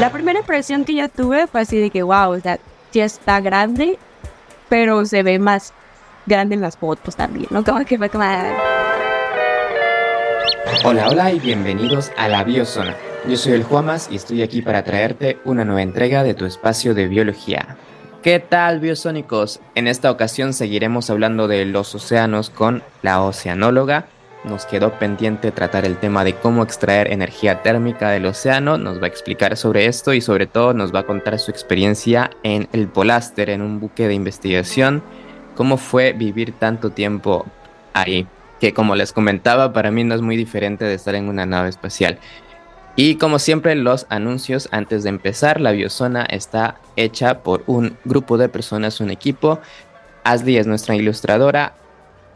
La primera impresión que yo tuve fue así de que, wow, o sea, sí está grande, pero se ve más grande en las fotos también, ¿no? Como que fue como... Hola, hola y bienvenidos a la Biozona. Yo soy el Juamas y estoy aquí para traerte una nueva entrega de tu espacio de biología. ¿Qué tal, biosónicos? En esta ocasión seguiremos hablando de los océanos con la oceanóloga. Nos quedó pendiente tratar el tema de cómo extraer energía térmica del océano. Nos va a explicar sobre esto y sobre todo nos va a contar su experiencia en el Poláster, en un buque de investigación. Cómo fue vivir tanto tiempo ahí que como les comentaba, para mí no es muy diferente de estar en una nave espacial. Y como siempre, los anuncios antes de empezar, la biozona está hecha por un grupo de personas, un equipo. Ashley es nuestra ilustradora,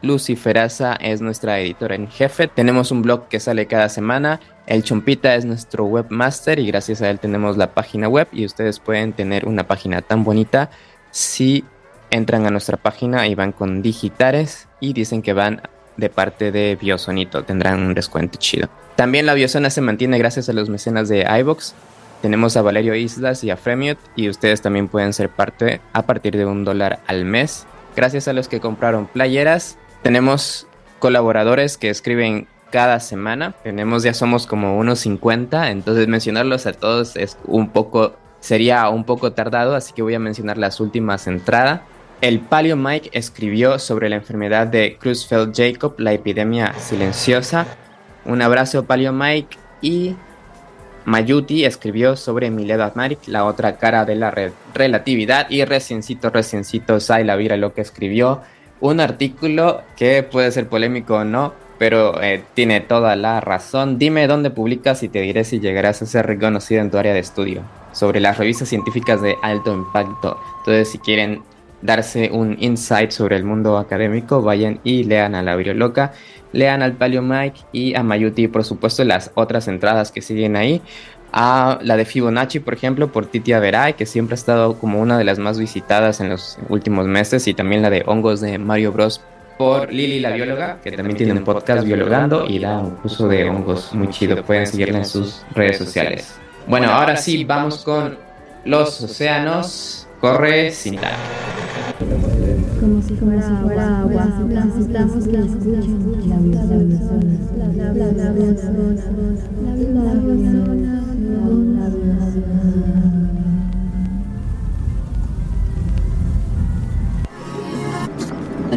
Lucy Feraza es nuestra editora en jefe. Tenemos un blog que sale cada semana. El Chompita es nuestro webmaster y gracias a él tenemos la página web y ustedes pueden tener una página tan bonita si entran a nuestra página y van con digitares y dicen que van de parte de Biosonito. Tendrán un descuento chido. También la Biosona se mantiene gracias a los mecenas de iBox. Tenemos a Valerio Islas y a Fremiot y ustedes también pueden ser parte a partir de un dólar al mes. Gracias a los que compraron playeras. Tenemos colaboradores que escriben cada semana. Tenemos, ya somos como unos 50, entonces mencionarlos a todos es un poco, sería un poco tardado, así que voy a mencionar las últimas entradas. El Paleo Mike escribió sobre la enfermedad de Cruzfeld-Jacob, la epidemia silenciosa. Un abrazo, Paleo Mike. Y Mayuti escribió sobre Mileva Marik, la otra cara de la relatividad. Y reciencito, reciencito, Sai Vira lo que escribió. Un artículo que puede ser polémico o no, pero eh, tiene toda la razón. Dime dónde publicas y te diré si llegarás a ser reconocido en tu área de estudio. Sobre las revistas científicas de alto impacto. Entonces, si quieren darse un insight sobre el mundo académico, vayan y lean a la Loca, lean al Palio Mike y a Mayuti, por supuesto las otras entradas que siguen ahí. A la de Fibonacci, por ejemplo, por Titia Veray, que siempre ha estado como una de las más visitadas en los últimos meses, y también la de Hongos de Mario Bros por Lili la bióloga, que también tiene un podcast biologando y da un curso de hongos muy chido. Pueden seguirla en sus redes sociales. Bueno, ahora sí, vamos con los océanos. Corre sin dar. Como si fuera agua, necesitamos que escuchen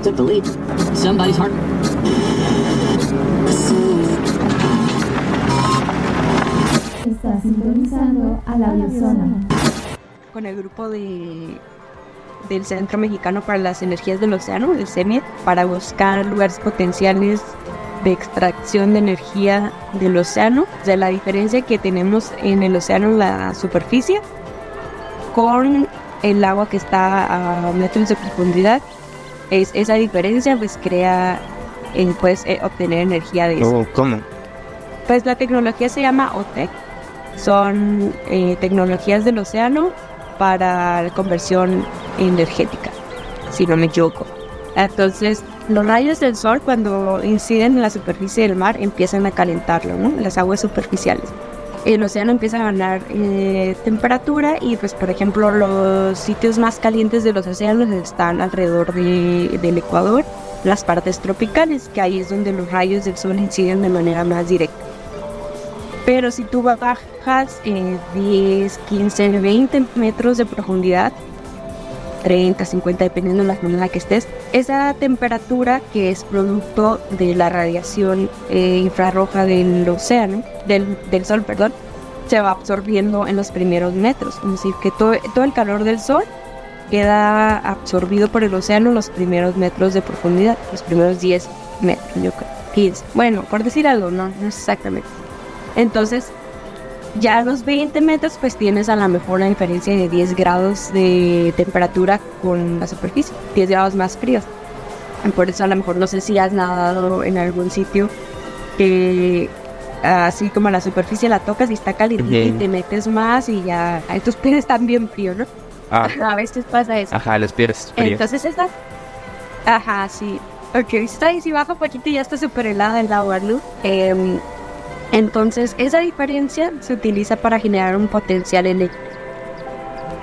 took the lead. Somebody's heart. Está sintonizando a la biozona. Con el grupo de del Centro Mexicano para las Energías del Océano, el CEMIET, para buscar lugares potenciales de extracción de energía del océano, de la diferencia que tenemos en el océano en la superficie con el agua que está a metros de profundidad. Es, esa diferencia pues crea, eh, pues, eh, obtener energía de eso. ¿Cómo? Pues la tecnología se llama OTEC. Son eh, tecnologías del océano para conversión energética, si no me equivoco. Entonces, los rayos del sol cuando inciden en la superficie del mar empiezan a calentarlo, ¿no? Las aguas superficiales. El océano empieza a ganar eh, temperatura y pues por ejemplo los sitios más calientes de los océanos están alrededor del Ecuador, las partes tropicales, que ahí es donde los rayos del sol inciden de manera más directa. Pero si tú bajas eh, 10, 15, 20 metros de profundidad, 30, 50, dependiendo de la zona en la que estés, esa temperatura que es producto de la radiación eh, infrarroja del océano, del, del, sol, perdón, se va absorbiendo en los primeros metros. Es decir, que todo, todo el calor del sol queda absorbido por el océano los primeros metros de profundidad, los primeros 10 metros, yo creo, 15. Bueno, por decir algo, no, no exactamente. Entonces, ya a los 20 metros, pues tienes a lo mejor una diferencia de 10 grados de temperatura con la superficie, 10 grados más fríos. Por eso a lo mejor no sé si has nadado en algún sitio que así como la superficie la tocas y está caliente y te metes más y ya tus pies están bien fríos, ¿no? Ah. A veces pasa eso. Ajá, los pies fríos. Entonces esta... Ajá, sí. Ok, está ahí si baja un poquito y ya está súper helada el agua, ¿no? Eh, Entonces, esa diferencia se utiliza para generar un potencial eléctrico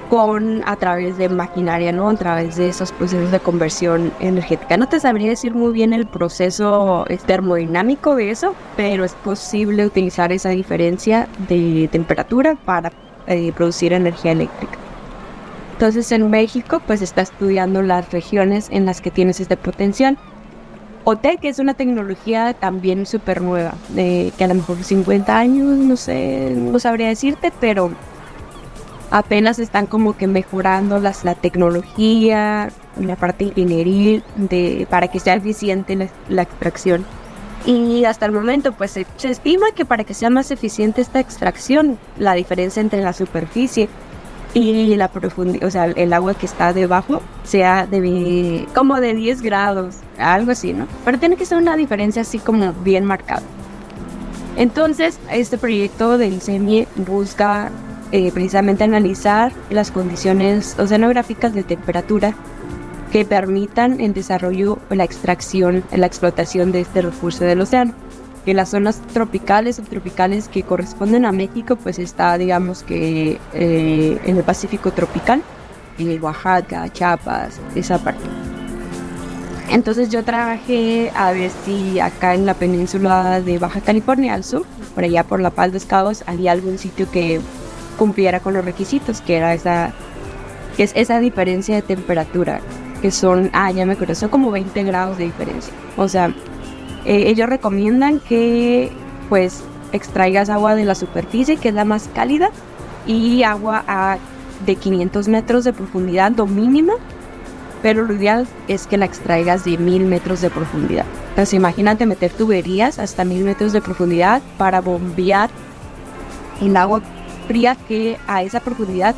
con a través de maquinaria, ¿no? A través de esos procesos de conversión energética. No te sabría decir muy bien el proceso termodinámico de eso, pero es posible utilizar esa diferencia de temperatura para eh, producir energía eléctrica. Entonces en México pues está estudiando las regiones en las que tienes este potencial OTEC es una tecnología también súper nueva, que a lo mejor 50 años, no sé, no sabría decirte, pero apenas están como que mejorando las, la tecnología, la parte ingenieril de, para que sea eficiente la, extracción. Y hasta el momento, pues se, se, estima que para que sea más eficiente esta extracción, la diferencia entre la superficie y la profundidad, o sea, el agua que está debajo sea de como de 10 grados, algo así, ¿no? Pero tiene que ser una diferencia así como bien marcada. Entonces, este proyecto del CEMIE busca eh, precisamente analizar las condiciones oceanográficas de temperatura que permitan el desarrollo, la extracción, la explotación de este recurso del océano que las zonas tropicales, subtropicales que corresponden a México, pues está, digamos que eh, en el Pacífico tropical, en Oaxaca, Chiapas, esa parte. Entonces yo trabajé a ver si acá en la península de Baja California al sur, por allá por La Paz de había algún sitio que cumpliera con los requisitos, que era esa, que es esa diferencia de temperatura, que son, ah, ya me acuerdo, son como 20 grados de diferencia. O sea, eh, ellos recomiendan que pues extraigas agua de la superficie, que es la más cálida, y agua de 500 metros de profundidad, lo mínimo, pero lo ideal es que la extraigas de 1000 metros de profundidad. Entonces imagínate meter tuberías hasta 1000 metros de profundidad para bombear el agua fría que a esa profundidad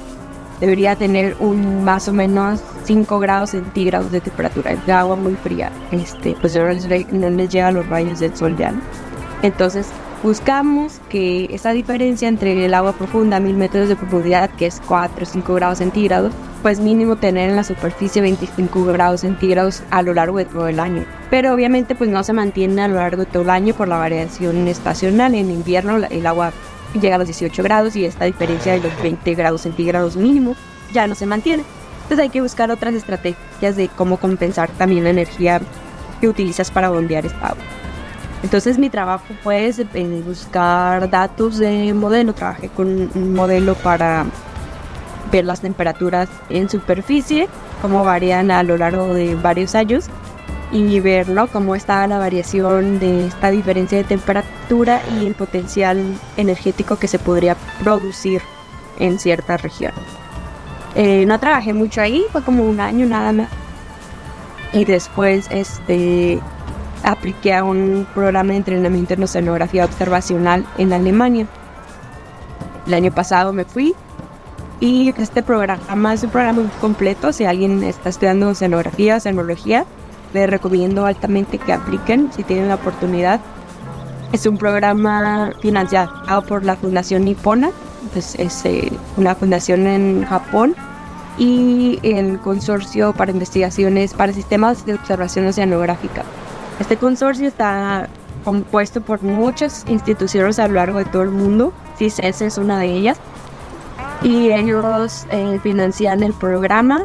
debería tener un más o menos 5 grados centígrados de temperatura. Es agua muy fría. Este, pues no les, no les llegan los rayos del sol ya. Entonces buscamos que esa diferencia entre el agua profunda a 1000 metros de profundidad, que es 4 o 5 grados centígrados, pues mínimo tener en la superficie 25 grados centígrados a lo largo de todo el año. Pero obviamente pues no se mantiene a lo largo de todo el año por la variación estacional. En invierno el agua llega a los 18 grados y esta diferencia de los 20 grados centígrados mínimo ya no se mantiene. Entonces hay que buscar otras estrategias de cómo compensar también la energía que utilizas para bombear esta agua. Entonces mi trabajo fue buscar datos de modelo. Trabajé con un modelo para ver las temperaturas en superficie, cómo varían a lo largo de varios años y ver cómo está la variación de esta diferencia de temperatura y el potencial energético que se podría producir en cierta región. Eh, no trabajé mucho ahí, fue como un año nada más. Y después este, apliqué a un programa de entrenamiento en oceanografía observacional en Alemania. El año pasado me fui y este programa es un programa completo. Si alguien está estudiando oceanografía, oceanología, les recomiendo altamente que apliquen si tienen la oportunidad. Es un programa financiado por la Fundación Nippona, pues es eh, una fundación en Japón y el Consorcio para Investigaciones para Sistemas de Observación Oceanográfica. Este consorcio está compuesto por muchas instituciones a lo largo de todo el mundo, CISES es una de ellas, y ellos eh, financian el programa,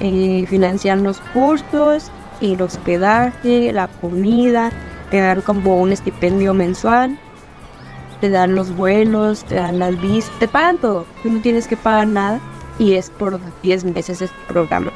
eh, financian los cursos, el hospedaje, la comida, te dan como un estipendio mensual, te dan los vuelos, te dan las visas, te pagan todo, tú no tienes que pagar nada y es por 10 meses este programa.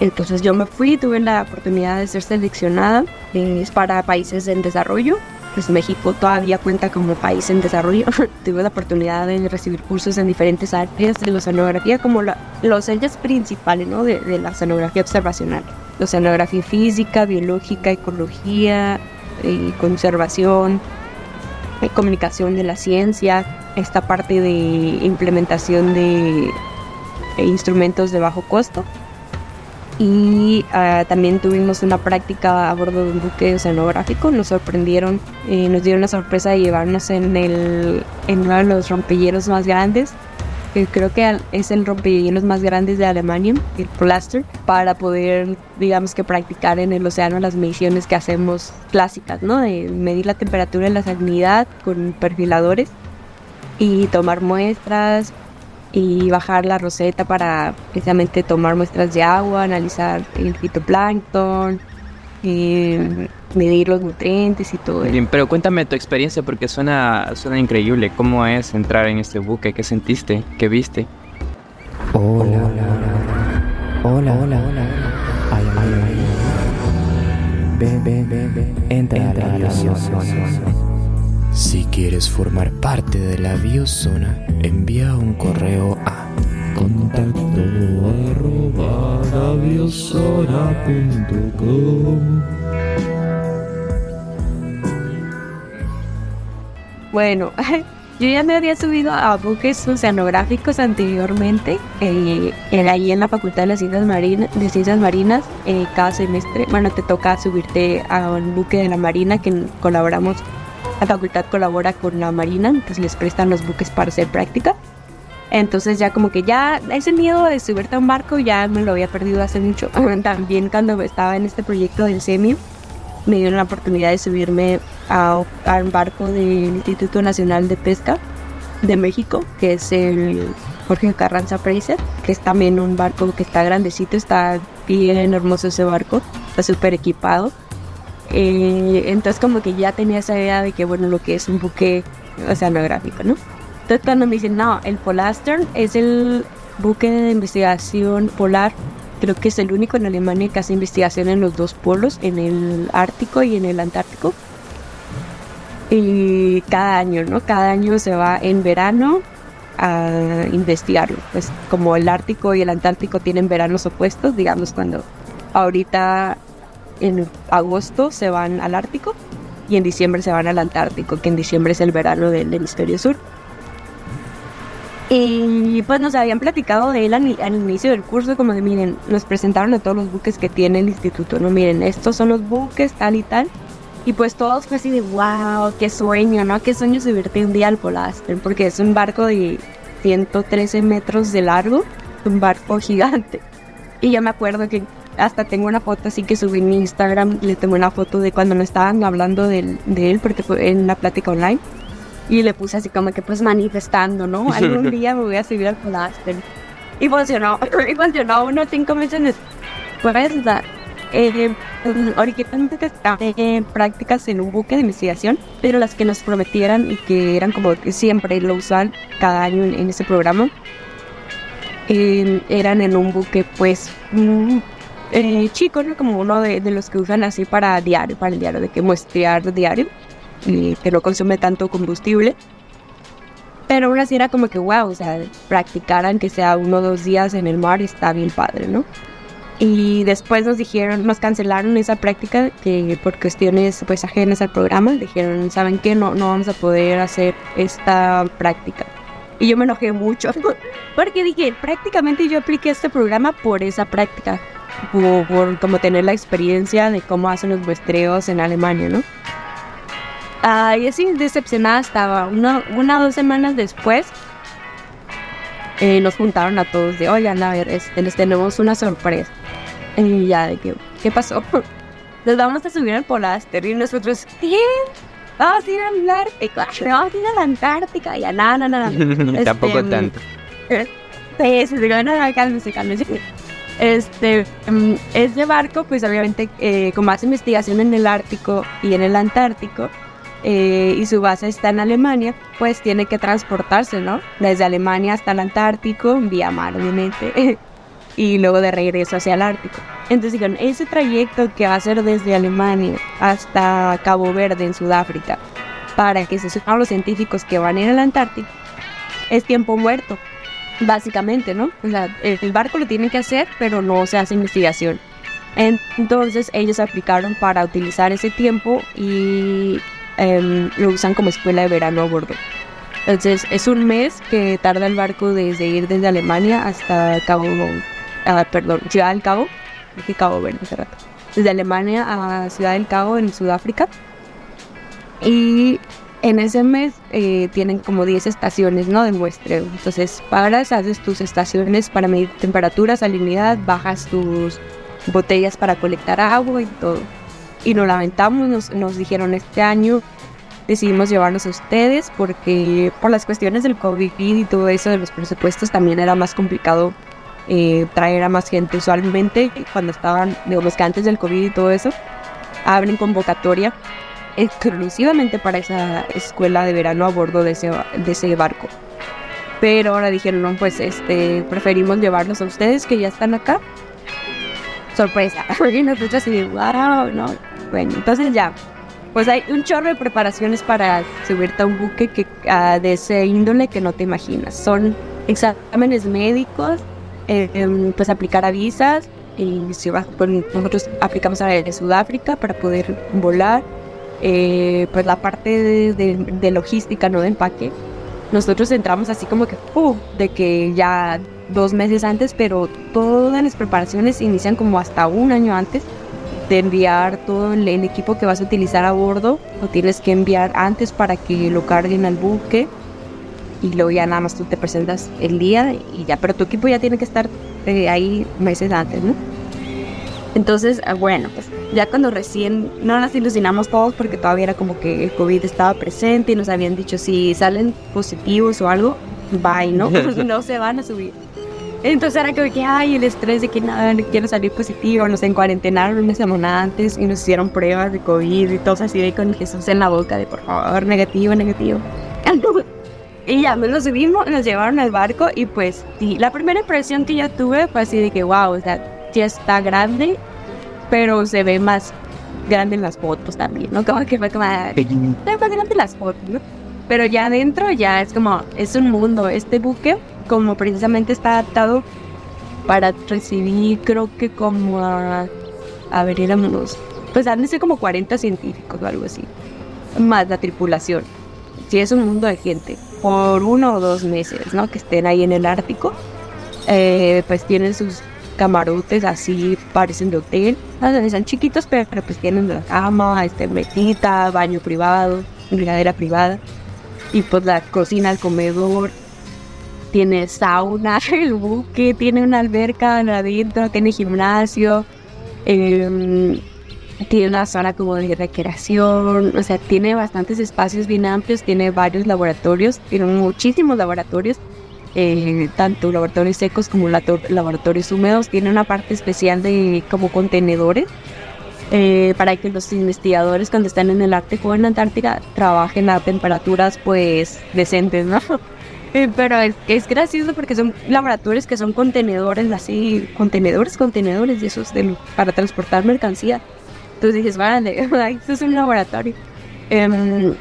Entonces yo me fui, tuve la oportunidad de ser seleccionada, es para países en desarrollo, pues México todavía cuenta como país en desarrollo. tuve la oportunidad de recibir cursos en diferentes áreas de la oceanografía, como los ejes principales ¿no? de, de la oceanografía observacional oceanografía física, biológica, ecología, eh, conservación, eh, comunicación de la ciencia, esta parte de implementación de instrumentos de bajo costo. Y ah, también tuvimos una práctica a bordo de un buque oceanográfico. Nos sorprendieron, eh, nos dieron la sorpresa de llevarnos en, el, en uno de los rompehielos más grandes que creo que es el rompehielos más grande de Alemania, el Plaster, para poder, digamos que practicar en el océano las mediciones que hacemos clásicas, ¿no? De medir la temperatura de la salinidad con perfiladores y tomar muestras y bajar la roseta para precisamente tomar muestras de agua, analizar el fitoplancton, eh, medir los nutrientes y todo Bien, pero cuéntame tu experiencia porque suena, suena increíble. ¿Cómo es entrar en este buque? ¿Qué sentiste? ¿Qué viste? Hola, hola, hola, hola, hola. Ay, ay, ay. Ven, ven, ven, ven. Entra, a la Si quieres formar parte de la biozona, envía un correo a contacto arroba Bueno, yo ya me había subido a buques oceanográficos anteriormente, eh, ahí en la Facultad de las Ciencias Marinas, de Ciencias Marinas eh, cada semestre. Bueno, te toca subirte a un buque de la Marina que colaboramos, la facultad colabora con la Marina, entonces les prestan los buques para hacer práctica. Entonces ya como que ya ese miedo de subirte a un barco ya me lo había perdido hace mucho. También cuando estaba en este proyecto del SEMI me dieron la oportunidad de subirme a, un barco del Instituto Nacional de Pesca de México, que es el Jorge Carranza Fraser, que es también un barco que está grandecito, está bien hermoso ese barco, está súper equipado. Eh, entonces como que ya tenía esa idea de que bueno, lo que es un buque oceanográfico, ¿no? Entonces cuando me dicen, no, el Polastern es el buque de investigación polar, creo que es el único en Alemania que hace investigación en los dos polos, en el Ártico y en el Antártico. Y cada año, ¿no? Cada año se va en verano a investigarlo. Pues como el Ártico y el Antártico tienen veranos opuestos, digamos cuando ahorita en agosto se van al Ártico y en diciembre se van al Antártico, que en diciembre es el verano del hemisferio sur. Y pues nos habían platicado de él al, inicio del curso, como de miren, nos presentaron a todos los buques que tiene el instituto, no miren, estos son los buques, tal y tal. Y pues todos fue así de wow, qué sueño, ¿no? Qué sueño subirte un día al Polaster, porque es un barco de 113 metros de largo, un barco gigante. Y yo me acuerdo que hasta tengo una foto así que subí en Instagram, le tomé una foto de cuando nos estaban hablando de, de él, porque fue en la plática online. Y le puse así como que pues manifestando, ¿no? Algún día me voy a subir al Polaster. Y funcionó, y funcionó unos cinco meses después. Eh, originalmente estaba en prácticas en un buque de investigación, pero las que nos prometieran y que eran como que siempre lo usan cada año en, ese programa, eh, eran en un buque pues mm, eh, chico, ¿no? como uno de, de, los que usan así para diario, para el diario, de que muestrear diario que no consume tanto combustible. Pero aún así era como que, wow, o sea, practicar aunque sea uno o dos días en el mar está bien padre, ¿no? Y después nos dijeron, nos cancelaron esa práctica que por cuestiones pues ajenas al programa, dijeron, ¿saben qué? No, no vamos a poder hacer esta práctica. Y yo me enojé mucho porque dije, prácticamente yo apliqué este programa por esa práctica, por, por como tener la experiencia de cómo hacen los muestreos en Alemania, ¿no? Y así decepcionada estaba. Una, una o dos semanas después eh, nos juntaron a todos de, oigan, a ver, este, les tenemos una sorpresa. Y ya, de que, ¿qué pasó? Nos vamos a subir al Polaster y nosotros, ¿qué? Vamos a ir al Ártico, vamos a ir a la Antártica, ya, nada, nada, nada. Tampoco este, tanto. Sí, sí, nada, cálmese, cálmese. Este, mm, este barco, pues obviamente, eh, como hace investigación en el Ártico y en el Antártico, eh, y su base está en Alemania, pues tiene que transportarse, ¿no? Desde Alemania hasta el Antártico, vía mar, obviamente, y luego de regreso hacia el Ártico. Entonces dijeron, ese trayecto que va a ser desde Alemania hasta Cabo Verde, en Sudáfrica, para que se suban los científicos que van a ir al Antártico, es tiempo muerto, básicamente, ¿no? O sea, el barco lo tiene que hacer, pero no se hace investigación. Entonces ellos aplicaron para utilizar ese tiempo y Em, lo usan como escuela de verano a bordo. Entonces es un mes que tarda el barco desde ir desde Alemania hasta Cabo, ah, perdón, Ciudad del Cabo, dije Cabo Verde hace rato, desde Alemania a Ciudad del Cabo en Sudáfrica. Y en ese mes eh, tienen como 10 estaciones, ¿no? De muestreo. Entonces, paras, haces tus estaciones para medir temperatura, salinidad, bajas tus botellas para colectar agua y todo. Y nos lamentamos, nos, nos dijeron este año decidimos llevarlos a ustedes porque por las cuestiones del COVID y todo eso de los presupuestos también era más complicado eh, traer a más gente. Usualmente cuando estaban, digamos que antes del COVID y todo eso, abren convocatoria exclusivamente para esa escuela de verano a bordo de ese, de ese barco. Pero ahora dijeron, no, pues este, preferimos llevarlos a ustedes que ya están acá. Sorpresa. Y nosotros así, wow, no. Bueno, entonces ya, pues hay un chorro de preparaciones para subirte a un buque que, uh, de ese índole que no te imaginas. Son exámenes médicos, eh, pues aplicar a y si vas, pues nosotros aplicamos a la de Sudáfrica para poder volar eh, pues la parte de, logística, no de empaque, nosotros entramos así como que, uh, de que ya dos meses antes, pero todas las preparaciones inician como hasta un año antes de enviar todo el, equipo que vas a utilizar a bordo, lo tienes que enviar antes para que lo carguen al buque y luego ya nada más tú te presentas el día y ya, pero tu equipo ya tiene que estar eh, ahí meses antes, ¿no? Entonces, ah, bueno, pues ya cuando recién no nos ilusionamos todos porque todavía era como que el COVID estaba presente y nos habían dicho si salen positivos o algo, bye, ¿no? no se van a subir. Entonces era como que, ay, el estrés de que nada, no quiero salir positivo, nos encuarentenaron una semana antes y nos hicieron pruebas de COVID y todo así de con Jesús en la boca de por favor, negativo, negativo. y ya, nos subimos, nos llevaron al barco y pues sí, la primera impresión que yo tuve fue así de que, wow, o sea, ya está grande, pero se ve más grande en las fotos también, ¿no? Como que fue como, ah, se ve grande las fotos, ¿no? Pero ya adentro ya es como, es un mundo. Este buque, como precisamente está adaptado para recibir, creo que como a, a ver, éramos, pues han de ser como 40 científicos o algo así, más la tripulación. Si es un mundo de gente, por uno o dos meses, ¿no? Que estén ahí en el Ártico, eh, pues tienen sus camarotes así parecen de hotel. Están chiquitos, pero, pues tienen la cama, este, mesita, baño privado, brigadera privada. Y pues la cocina, el comedor. Tiene sauna, el buque, tiene una alberca adentro, tiene gimnasio. Em, tiene una zona como de recreación, o sea, tiene bastantes espacios bien amplios, tiene varios laboratorios, tiene muchísimos laboratorios eh, tanto laboratorios secos como laboratorios húmedos. Tiene una parte especial de como contenedores eh, para que los investigadores cuando están en el Ártico o en la Antártica trabajen a temperaturas pues decentes, ¿no? Eh, pero es, es, gracioso porque son laboratorios que son contenedores así, contenedores, contenedores de esos para transportar mercancía. Entonces dices, vale, esto es un laboratorio. Em,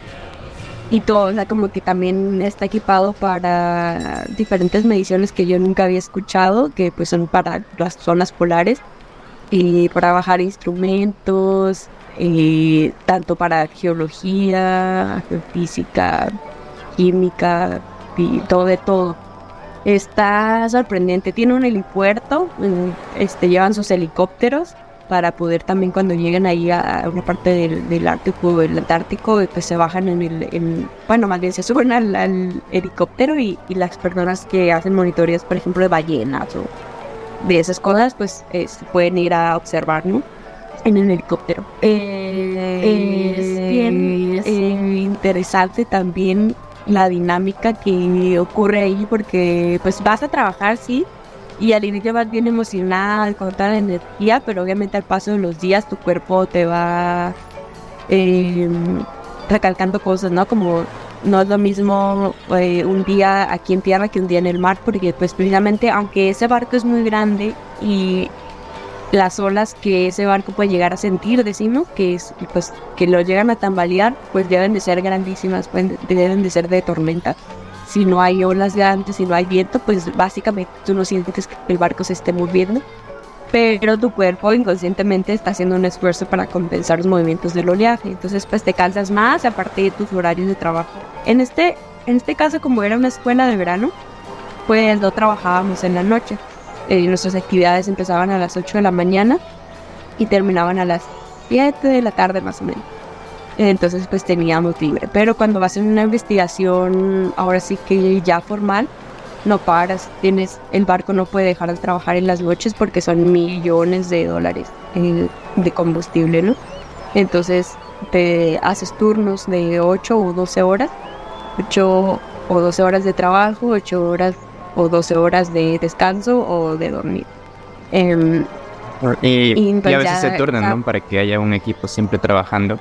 y todo, o sea, como que también está equipado para diferentes mediciones que yo nunca había escuchado, que pues son para las zonas polares y para bajar instrumentos, y tanto para geología, física, química y todo de todo. Está sorprendente, tiene un helipuerto, este, llevan sus helicópteros para poder también cuando lleguen ahí a una parte del, del Ártico o el Antártico, pues se bajan en el, bueno, más bien se suben al, helicóptero y, las personas que hacen monitorías, por ejemplo, de ballenas o de esas cosas, pues pueden ir a observar, ¿no? En el helicóptero. Eh, es bien eh, interesante también la dinámica que ocurre ahí porque pues vas a trabajar, sí, y al inicio vas bien emocionada con toda la energía, pero obviamente al paso de los días tu cuerpo te va em, recalcando cosas, ¿no? Como no es lo mismo eh, un día aquí en tierra que un día en el mar, porque pues precisamente aunque ese barco es muy grande y las olas que ese barco puede llegar a sentir, decimos, que es pues que lo llegan a tambalear, pues deben de ser grandísimas, pueden, deben de ser de tormenta si no hay olas grandes, si no hay viento, pues básicamente tú no sientes que el barco se esté moviendo, pero tu cuerpo inconscientemente está haciendo un esfuerzo para compensar los movimientos del oleaje, entonces pues te cansas más aparte de tus horarios de trabajo. En este, en este caso, como era una escuela de verano, pues no trabajábamos en la noche. Eh, nuestras actividades empezaban a las 8 de la mañana y terminaban a las 7 de la tarde más o menos. Entonces pues teníamos libre. Pero cuando vas en una investigación, ahora sí que ya formal, no paras. Tienes, el barco no puede dejar de trabajar en las noches porque son millones de dólares eh, de combustible, ¿no? Entonces te haces turnos de 8 o 12 horas, 8 o 12 horas de trabajo, 8 horas o 12 horas de descanso o de dormir. Em, y, pues a veces se turnan, ¿no? Para que haya un equipo siempre trabajando.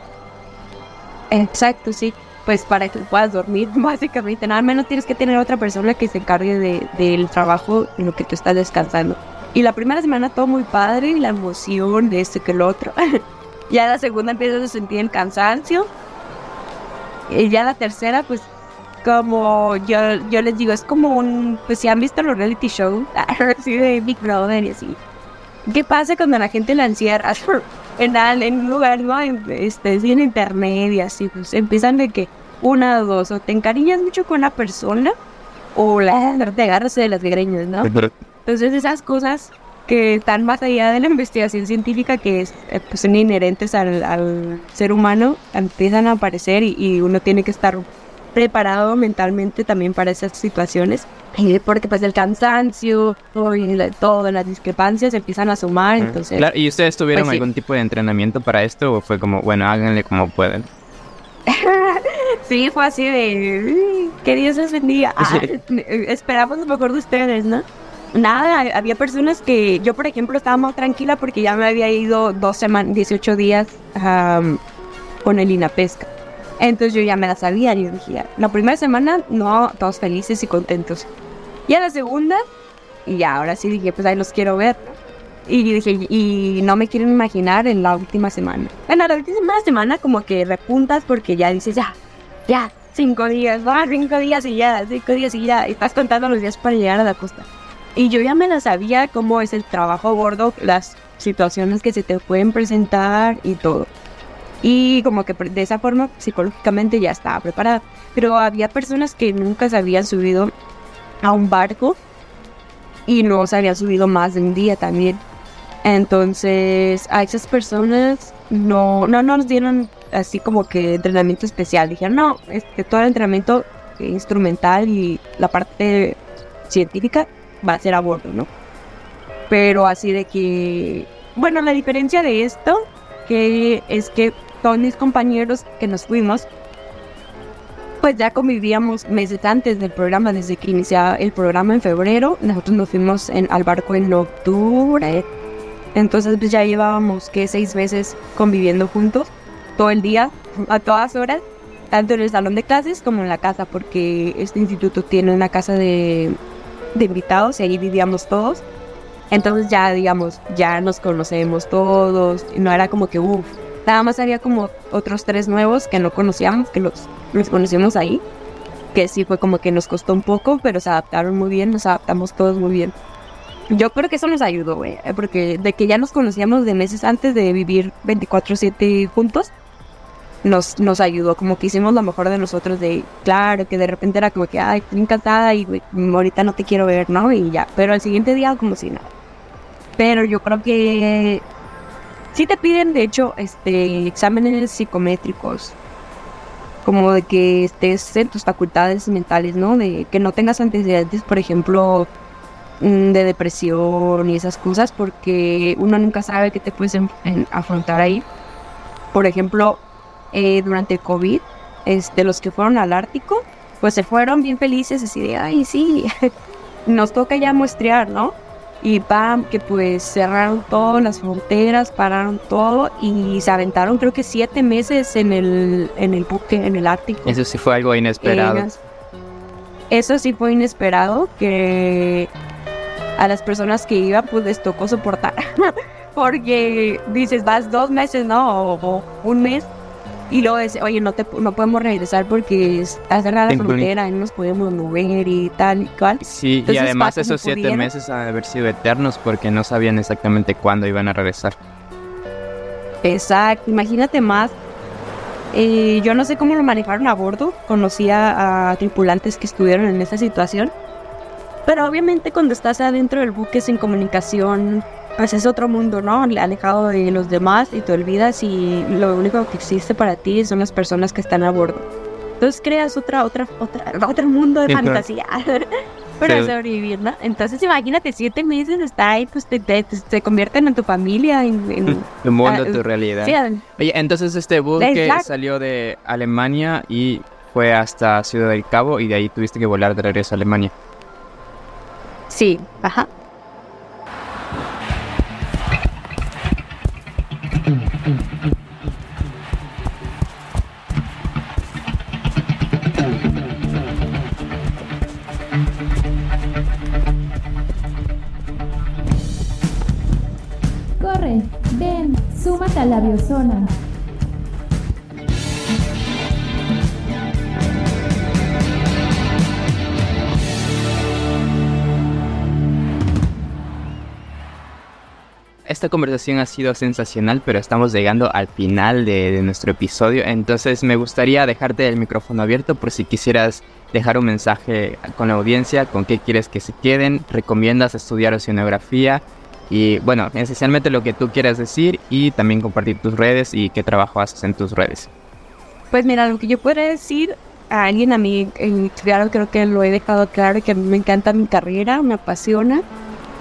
Exacto, sí. Pues para que puedas dormir, básicamente. Nada menos tienes que tener otra persona que se encargue de, del trabajo en lo que tú estás descansando. Y la primera semana todo muy padre, la emoción de esto que el otro. ya la segunda empiezas a sentir el cansancio. Y ya la tercera, pues como yo, yo les digo, es como un, pues si han visto los reality shows, así de Big Brother y así. ¿Qué pasa cuando la gente la encierra en, en un lugar, ¿no? Este, en internet y así, pues empiezan de que una o dos, o te encariñas mucho con una persona, o la, te agarras de las greñas, ¿no? Entonces esas cosas que están más allá de la investigación científica que es, eh, pues, son inherentes al, ser humano, empiezan a aparecer y uno tiene que estar preparado mentalmente también para esas situaciones. Porque pues el cansancio y todo, las discrepancias empiezan a sumar, entonces... ¿Y ustedes tuvieron pues, algún tipo de entrenamiento para esto o fue como, bueno, háganle como pueden? sí, fue así de, que Dios les bendiga. Ah, esperamos lo mejor de ustedes, ¿no? Nada, había personas que yo, por ejemplo, estaba más tranquila porque ya me había ido dos semanas, 18 días con el INAPESCA. Entonces yo ya me la sabía yo dije, la primera semana, no, todos felices y contentos. Y a la segunda, y ya, ahora sí dije, pues ahí los quiero ver. Y dije, y no me quieren imaginar en la última semana. En la última semana como que repuntas porque ya dices, ya, ya, cinco días, va, cinco días y ya, cinco días y ya. Y estás contando los días para llegar a la costa. Y yo ya me la sabía cómo es el trabajo gordo, las situaciones que se te pueden presentar y todo. Y como que de esa forma psicológicamente ya estaba preparada. Pero había personas que nunca se habían subido a un barco y no se habían subido más de un día también. Entonces a esas personas no, no nos dieron así como que entrenamiento especial. Dijeron, no, este, todo el entrenamiento instrumental y la parte científica va a ser a bordo, ¿no? Pero así de que, bueno, la diferencia de esto que es que todos mis compañeros que nos fuimos, pues ya convivíamos meses antes del programa, desde que iniciaba el programa en febrero, nosotros nos fuimos en, al barco en octubre, entonces pues ya llevábamos que seis meses conviviendo juntos, todo el día, a todas horas, tanto en el salón de clases como en la casa, porque este instituto tiene una casa de, de invitados y ahí vivíamos todos. Entonces ya, digamos, ya nos conocemos todos, no era como que, uff, Nada más había como otros tres nuevos que no conocíamos, que los, los conocimos ahí. Que sí fue como que nos costó un poco, pero se adaptaron muy bien, nos adaptamos todos muy bien. Yo creo que eso nos ayudó, güey, eh, porque de que ya nos conocíamos de meses antes de vivir 24/7 juntos, nos, nos ayudó, como que hicimos lo mejor de nosotros, de claro, que de repente era como que, ay, estoy encantada y ahorita no te quiero ver, ¿no? Y ya, pero al siguiente día como si nada. Pero yo creo que Sí te piden, de hecho, este, exámenes psicométricos, como de que estés en tus facultades mentales, ¿no? De que no tengas antecedentes, por ejemplo, mm, de depresión y esas cosas, porque uno nunca sabe qué te puedes afrontar ahí. Por ejemplo, eh, durante el COVID, este, los que fueron al Ártico, pues se fueron bien felices, así de, ay, sí, nos toca ya muestrear, ¿no? Y pam, que pues cerraron todas las fronteras, pararon todo y se aventaron creo que siete meses en el, en el buque, en el Ártico. Eso sí fue algo inesperado. eso sí fue inesperado, que a las personas que iban pues les tocó soportar. Porque dices, vas dos meses, ¿no? o un mes y luego dice, oye, no, te, no podemos regresar porque está cerrada la frontera y no nos podemos mover y tal y cual. Sí, y además esos siete meses han de haber sido eternos porque no sabían exactamente cuándo iban a regresar. Exacto, imagínate más. Eh, yo no sé cómo lo manejaron a bordo, conocía a tripulantes que estuvieron en esa situación, pero obviamente cuando estás adentro del buque sin comunicación, pues es otro mundo, ¿no? Alejado de los demás y te olvidas y lo único que existe para ti son las personas que están a bordo. Entonces creas otra, otra, otra, otro mundo de fantasía para sobrevivir, ¿no? Entonces imagínate siete meses está ahí, pues te, te, convierten en tu familia, en, en tu mundo, tu realidad. Oye, entonces este buque salió de Alemania y fue hasta Ciudad del Cabo y de ahí tuviste que volar de regreso a Alemania. Sí, ajá. Corre, ven, súmate a la biozona. Esta conversación ha sido sensacional, pero estamos llegando al final de, nuestro episodio. Entonces me gustaría dejarte el micrófono abierto por si quisieras dejar un mensaje con la audiencia, con qué quieres que se queden, recomiendas estudiar oceanografía y bueno, esencialmente lo que tú quieras decir y también compartir tus redes y qué trabajo haces en tus redes. Pues mira, lo que yo puedo decir a alguien, a mí claro, creo que lo he dejado claro, que a mí me encanta mi carrera, me apasiona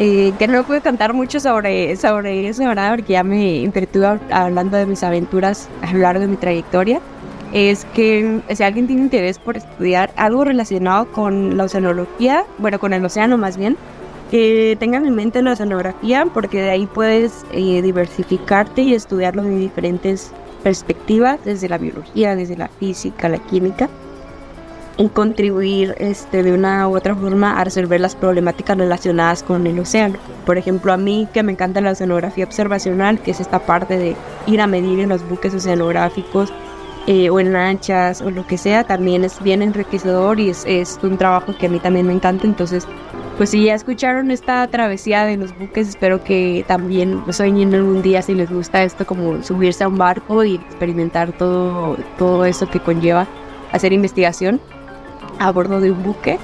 eh, que no puedo contar mucho sobre, sobre eso, ¿verdad? Porque ya me entretuve hablando de mis aventuras a lo largo de mi trayectoria. Es que si alguien tiene interés por estudiar algo relacionado con la oceanología, bueno, con el océano más bien, que tengan en mente la oceanografía, porque de ahí puedes eh, diversificarte y estudiarlo de diferentes perspectivas, desde la biología, desde la física, la química contribuir este, de una u otra forma a resolver las problemáticas relacionadas con el océano. Por ejemplo, a mí que me encanta la oceanografía observacional, que es esta parte de ir a medir en los buques oceanográficos eh, o en lanchas o lo que sea, también es bien enriquecedor y es, es, un trabajo que a mí también me encanta. Entonces, pues si ya escucharon esta travesía de los buques, espero que también sueñen algún día si les gusta esto, como subirse a un barco y experimentar todo, todo eso que conlleva hacer investigación a bordo de un buque,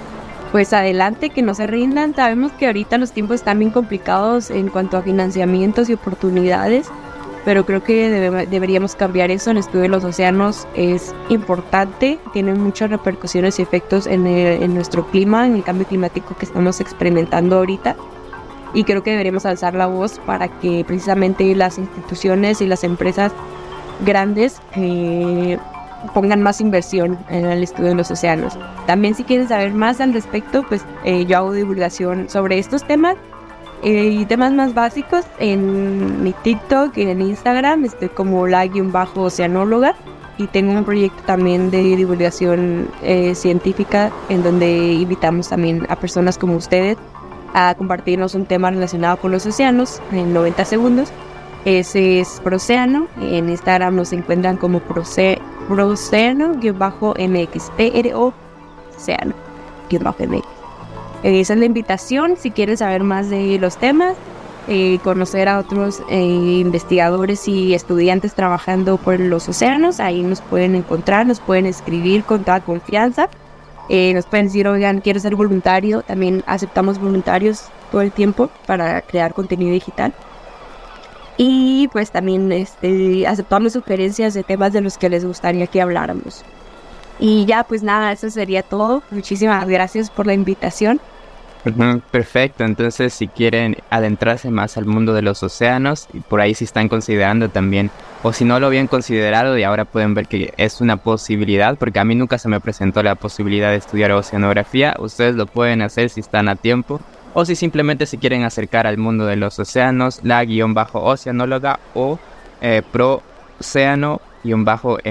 pues adelante, que no se rindan. Sabemos que ahorita los tiempos están bien complicados en cuanto a financiamientos y oportunidades, pero creo que deberíamos cambiar eso. El estudio de los océanos es importante, tiene muchas repercusiones y efectos en, en nuestro clima, en el cambio climático que estamos experimentando ahorita. Y creo que deberíamos alzar la voz para que precisamente las instituciones y las empresas grandes eh, pongan más inversión en el estudio de los océanos. También si quieren saber más al respecto, pues eh, yo hago divulgación sobre estos temas eh, y temas más básicos en mi TikTok y en Instagram. Estoy como la-oceanóloga y tengo un proyecto también de divulgación eh, científica en donde invitamos también a personas como ustedes a compartirnos un tema relacionado con los océanos en 90 segundos. Ese es Proceano. En Instagram nos encuentran como Proce Proceno-MX. P-R-O-Ceano-MX. Esa es la invitación si quieres saber más de los temas, eh, conocer a otros eh, investigadores y estudiantes trabajando por los océanos. Ahí nos pueden encontrar, nos pueden escribir con toda confianza. Eh, nos pueden decir, oigan, quiero ser voluntario. También aceptamos voluntarios todo el tiempo para crear contenido digital. Y pues también este, aceptamos sugerencias de temas de los que les gustaría que habláramos. Y ya, pues nada, eso sería todo. Muchísimas gracias por la invitación. Perfecto, entonces si quieren adentrarse más al mundo de los océanos, y por ahí si están considerando también, o si no lo habían considerado y ahora pueden ver que es una posibilidad, porque a mí nunca se me presentó la posibilidad de estudiar oceanografía, ustedes lo pueden hacer si están a tiempo o si simplemente se quieren acercar al mundo de los océanos, la guion bajo oceanóloga o eh,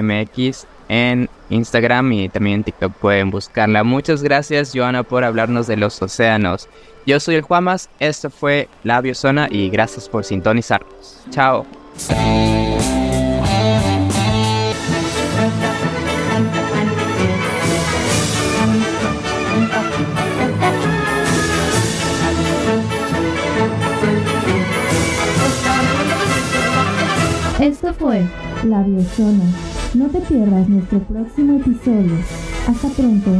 mx en Instagram y también en TikTok pueden buscarla. Muchas gracias Joana por hablarnos de los océanos. Yo soy el Juamas, esto fue La Biozona y gracias por sintonizarnos. Chao. Esto fue La Biozona. No te pierdas nuestro próximo episodio. Hasta pronto.